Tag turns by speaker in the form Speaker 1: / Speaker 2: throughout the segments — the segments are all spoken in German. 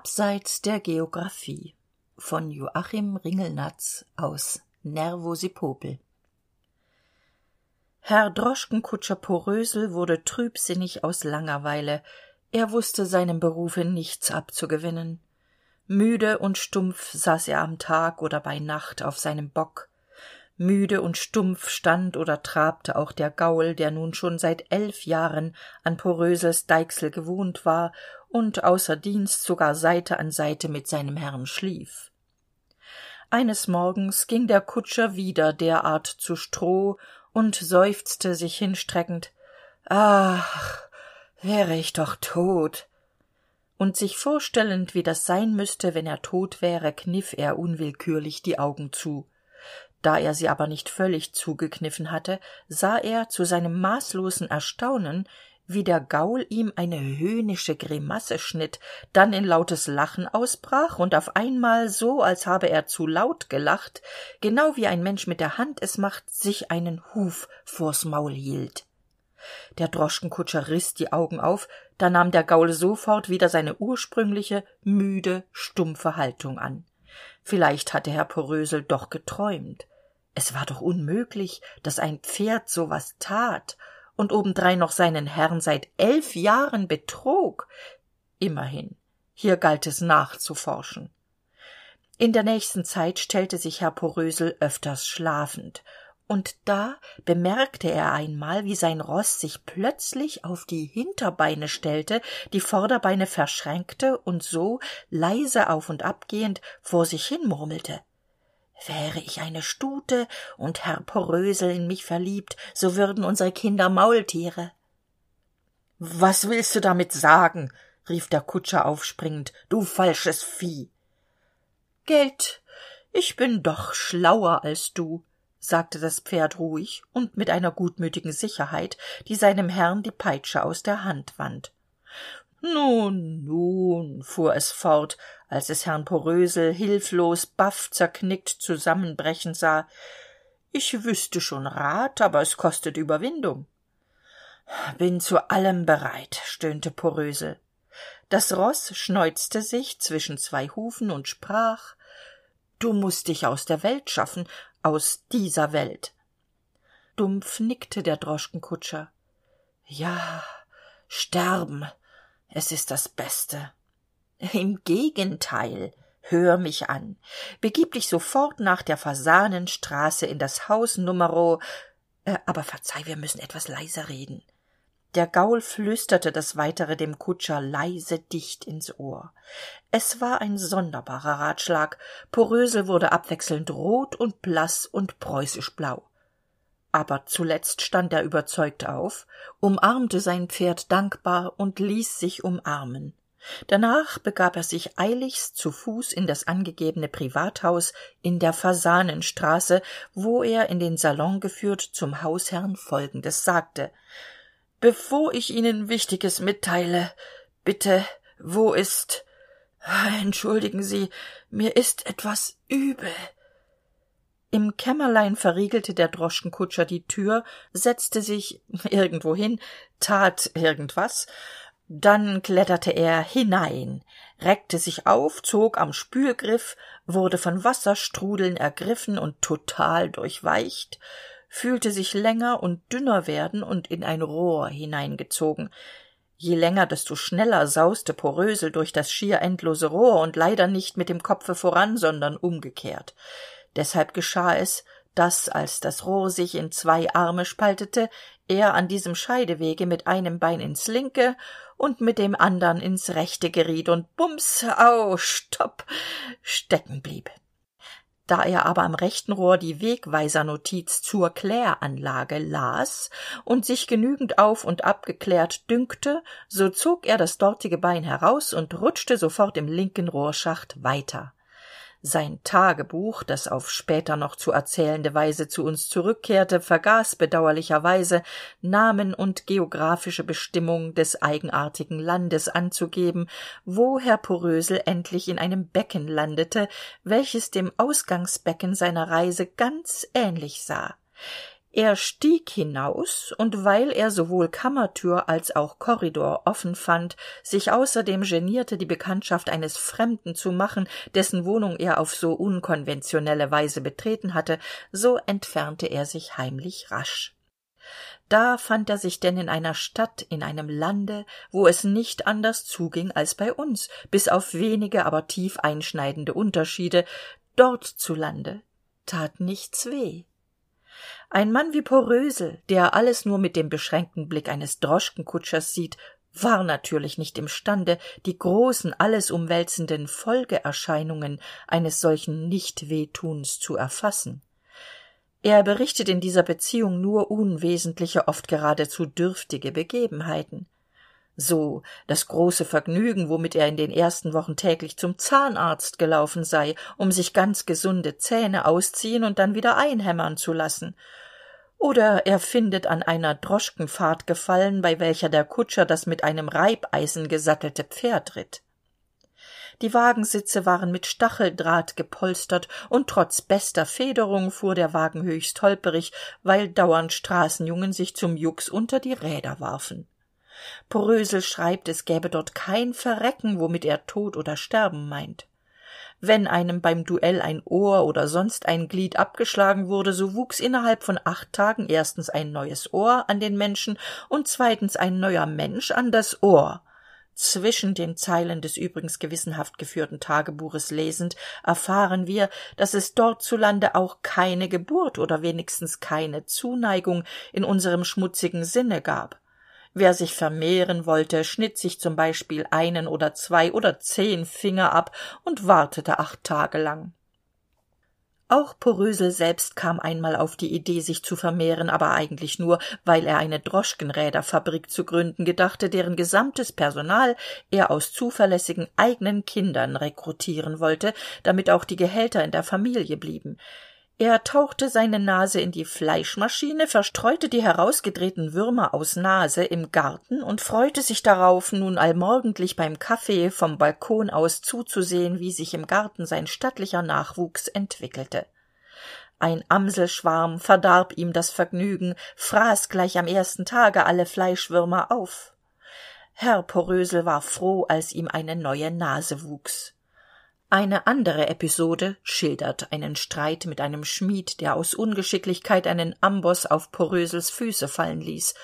Speaker 1: abseits der geographie. Von joachim ringelnatz aus nervosipopel herr droschkenkutscher porösel wurde trübsinnig aus langerweile er wusste seinem berufe nichts abzugewinnen. Müde und stumpf saß er am tag oder bei nacht auf seinem bock. Müde und stumpf stand oder trabte auch der gaul der nun schon seit elf jahren an porösels deichsel gewohnt war und außer dienst sogar seite an seite mit seinem herrn schlief. Eines morgens ging der kutscher wieder derart zu stroh und seufzte sich hinstreckend. Ach wäre ich doch tot. Und sich vorstellend wie das sein müsste wenn er tot wäre kniff er unwillkürlich die augen zu. Da er sie aber nicht völlig zugekniffen hatte sah er zu seinem maßlosen erstaunen wie der gaul ihm eine höhnische grimasse schnitt dann in lautes lachen ausbrach und auf einmal so als habe er zu laut gelacht genau wie ein mensch mit der hand es macht sich einen huf vors maul hielt. Der droschkenkutscher riß die augen auf da nahm der gaul sofort wieder seine ursprüngliche müde stumpfe haltung an. Vielleicht hatte herr porösel doch geträumt. Es war doch unmöglich dass ein pferd so was tat und obendrein noch seinen herrn seit elf jahren betrog. Immerhin hier galt es nachzuforschen. In der nächsten zeit stellte sich herr porösel öfters schlafend und da bemerkte er einmal wie sein roß sich plötzlich auf die hinterbeine stellte die vorderbeine verschränkte und so leise auf und ab gehend vor sich hin murmelte wäre ich eine stute und herr porösel in mich verliebt so würden unsere kinder maultiere. Was willst du damit sagen? rief der kutscher aufspringend. Du falsches vieh. Gelt ich bin doch schlauer als du sagte das pferd ruhig und mit einer gutmütigen sicherheit die seinem herrn die peitsche aus der hand wand nun nun fuhr es fort als es herrn porösel hilflos baff zerknickt zusammenbrechen sah. Ich wüsste schon rat aber es kostet überwindung. Bin zu allem bereit stöhnte porösel. Das roß schneuzte sich zwischen zwei hufen und sprach du musst dich aus der welt schaffen aus dieser welt. Dumpf nickte der droschkenkutscher. Ja sterben es ist das beste. Im gegenteil hör mich an. Begib dich sofort nach der fasanenstraße in das haus numero äh, aber verzeih wir müssen etwas leiser reden. Der gaul flüsterte das weitere dem kutscher leise dicht ins ohr. Es war ein sonderbarer ratschlag. Porösel wurde abwechselnd rot und blass und preußisch blau aber zuletzt stand er überzeugt auf umarmte sein pferd dankbar und ließ sich umarmen. Danach begab er sich eiligst zu fuß in das angegebene privathaus in der fasanenstraße wo er in den salon geführt zum hausherrn folgendes sagte. Bevor ich ihnen wichtiges mitteile bitte wo ist entschuldigen sie mir ist etwas übel im kämmerlein verriegelte der droschkenkutscher die tür setzte sich irgendwohin tat irgendwas. Dann kletterte er hinein reckte sich auf zog am spülgriff wurde von wasserstrudeln ergriffen und total durchweicht fühlte sich länger und dünner werden und in ein rohr hineingezogen. Je länger desto schneller sauste porösel durch das schier endlose rohr und leider nicht mit dem kopfe voran sondern umgekehrt deshalb geschah es dass als das rohr sich in zwei arme spaltete er an diesem scheidewege mit einem bein ins linke und mit dem andern ins rechte geriet und bums au stopp stecken blieb. Da er aber am rechten rohr die wegweisernotiz zur kläranlage las und sich genügend auf und ab geklärt dünkte so zog er das dortige bein heraus und rutschte sofort im linken rohrschacht weiter sein tagebuch das auf später noch zu erzählende weise zu uns zurückkehrte vergaß bedauerlicherweise namen und geographische bestimmung des eigenartigen landes anzugeben wo herr porösel endlich in einem becken landete welches dem ausgangsbecken seiner reise ganz ähnlich sah er stieg hinaus und weil er sowohl kammertür als auch korridor offen fand sich außerdem genierte die bekanntschaft eines fremden zu machen dessen wohnung er auf so unkonventionelle weise betreten hatte so entfernte er sich heimlich rasch. Da fand er sich denn in einer stadt in einem lande wo es nicht anders zuging als bei uns bis auf wenige aber tief einschneidende unterschiede. Dort zu lande tat nichts weh ein mann wie porösel der alles nur mit dem beschränkten blick eines droschkenkutschers sieht war natürlich nicht imstande die großen alles umwälzenden folgeerscheinungen eines solchen nichtwehtuns zu erfassen. Er berichtet in dieser beziehung nur unwesentliche oft geradezu dürftige begebenheiten so das große vergnügen womit er in den ersten wochen täglich zum zahnarzt gelaufen sei um sich ganz gesunde zähne ausziehen und dann wieder einhämmern zu lassen. Oder er findet an einer droschkenfahrt gefallen bei welcher der kutscher das mit einem reibeisen gesattelte pferd ritt. Die wagensitze waren mit stacheldraht gepolstert und trotz bester federung fuhr der wagen höchst holperig weil dauernd straßenjungen sich zum jux unter die räder warfen Brösel schreibt es gäbe dort kein verrecken womit er tod oder sterben meint. Wenn einem beim duell ein ohr oder sonst ein glied abgeschlagen wurde so wuchs innerhalb von acht tagen erstens ein neues ohr an den menschen und zweitens ein neuer mensch an das ohr. Zwischen den zeilen des übrigens gewissenhaft geführten tagebuches lesend erfahren wir dass es dort zu lande auch keine geburt oder wenigstens keine zuneigung in unserem schmutzigen sinne gab wer sich vermehren wollte schnitt sich zum beispiel einen oder zwei oder zehn finger ab und wartete acht tage lang. Auch porösel selbst kam einmal auf die idee sich zu vermehren aber eigentlich nur weil er eine droschkenräderfabrik zu gründen gedachte deren gesamtes personal er aus zuverlässigen eigenen kindern rekrutieren wollte damit auch die gehälter in der familie blieben er tauchte seine nase in die fleischmaschine verstreute die herausgedrehten würmer aus nase im garten und freute sich darauf nun allmorgendlich beim kaffee vom balkon aus zuzusehen wie sich im garten sein stattlicher nachwuchs entwickelte. Ein amselschwarm verdarb ihm das vergnügen fraß gleich am ersten tage alle fleischwürmer auf. Herr porösel war froh als ihm eine neue nase wuchs eine andere episode schildert einen streit mit einem schmied der aus ungeschicklichkeit einen amboß auf porösels füße fallen ließ.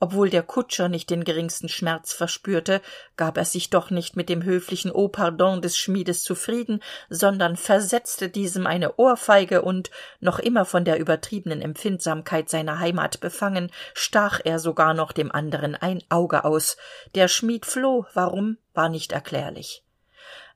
Speaker 1: Obwohl der kutscher nicht den geringsten schmerz verspürte gab er sich doch nicht mit dem höflichen au pardon des schmiedes zufrieden sondern versetzte diesem eine ohrfeige und noch immer von der übertriebenen empfindsamkeit seiner heimat befangen stach er sogar noch dem anderen ein auge aus. Der schmied floh warum war nicht erklärlich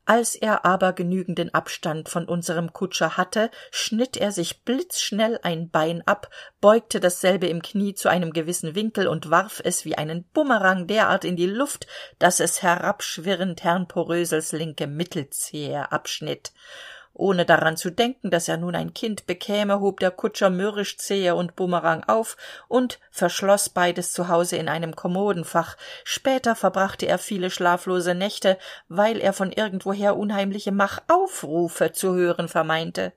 Speaker 1: als er aber genügenden abstand von unserem kutscher hatte schnitt er sich blitzschnell ein bein ab beugte dasselbe im knie zu einem gewissen winkel und warf es wie einen bumerang derart in die luft dass es herabschwirrend herrn porösels linke mittelzehe abschnitt ohne daran zu denken dass er nun ein kind bekäme hob der kutscher mürrisch zehe und bumerang auf und verschloß beides zu hause in einem kommodenfach. Später verbrachte er viele schlaflose nächte weil er von irgendwoher unheimliche machaufrufe zu hören vermeinte.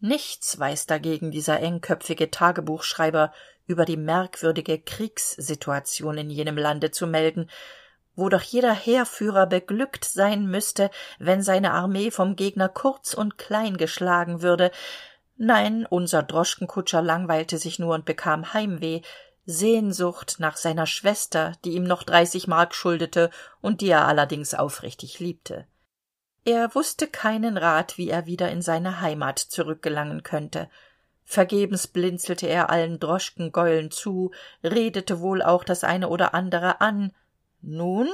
Speaker 1: Nichts weiß dagegen dieser engköpfige tagebuchschreiber über die merkwürdige kriegssituation in jenem lande zu melden wo doch jeder heerführer beglückt sein müsste wenn seine armee vom gegner kurz und klein geschlagen würde. Nein unser droschkenkutscher langweilte sich nur und bekam heimweh sehnsucht nach seiner schwester die ihm noch dreißig mark schuldete und die er allerdings aufrichtig liebte. Er wusste keinen rat wie er wieder in seine heimat zurückgelangen könnte. Vergebens blinzelte er allen droschkengäulen zu redete wohl auch das eine oder andere an nun?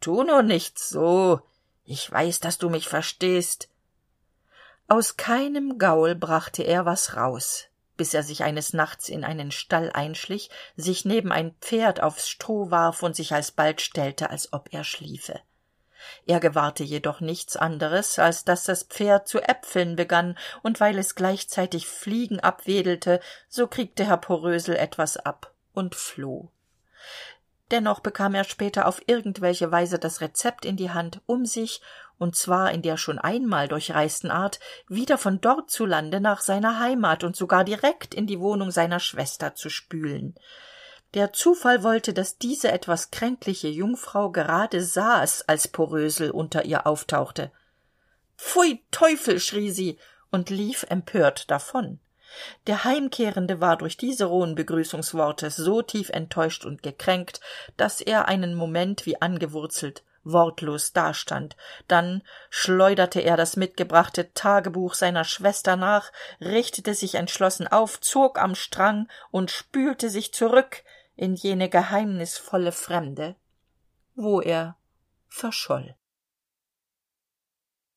Speaker 1: Tu nur nicht so. Ich weiß dass du mich verstehst. Aus keinem gaul brachte er was raus bis er sich eines nachts in einen stall einschlich sich neben ein pferd aufs stroh warf und sich alsbald stellte als ob er schliefe. Er gewahrte jedoch nichts anderes als dass das pferd zu äpfeln begann und weil es gleichzeitig fliegen abwedelte so kriegte herr porösel etwas ab und floh dennoch bekam er später auf irgendwelche weise das rezept in die hand um sich und zwar in der schon einmal durchreisten art wieder von dort zu lande nach seiner heimat und sogar direkt in die wohnung seiner schwester zu spülen. Der zufall wollte dass diese etwas kränkliche jungfrau gerade saß als porösel unter ihr auftauchte. Pfui teufel! schrie sie und lief empört davon der heimkehrende war durch diese rohen begrüßungsworte so tief enttäuscht und gekränkt dass er einen moment wie angewurzelt wortlos dastand. Dann schleuderte er das mitgebrachte tagebuch seiner schwester nach richtete sich entschlossen auf zog am strang und spülte sich zurück in jene geheimnisvolle fremde wo er verscholl